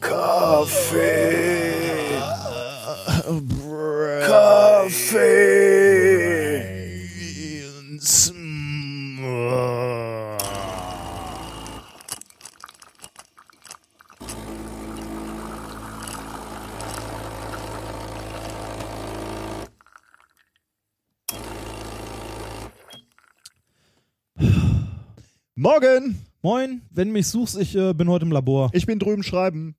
Kaffee. Coffee. Morgen! Moin, wenn du mich suchst, ich äh, bin heute im Labor. Ich bin drüben schreiben.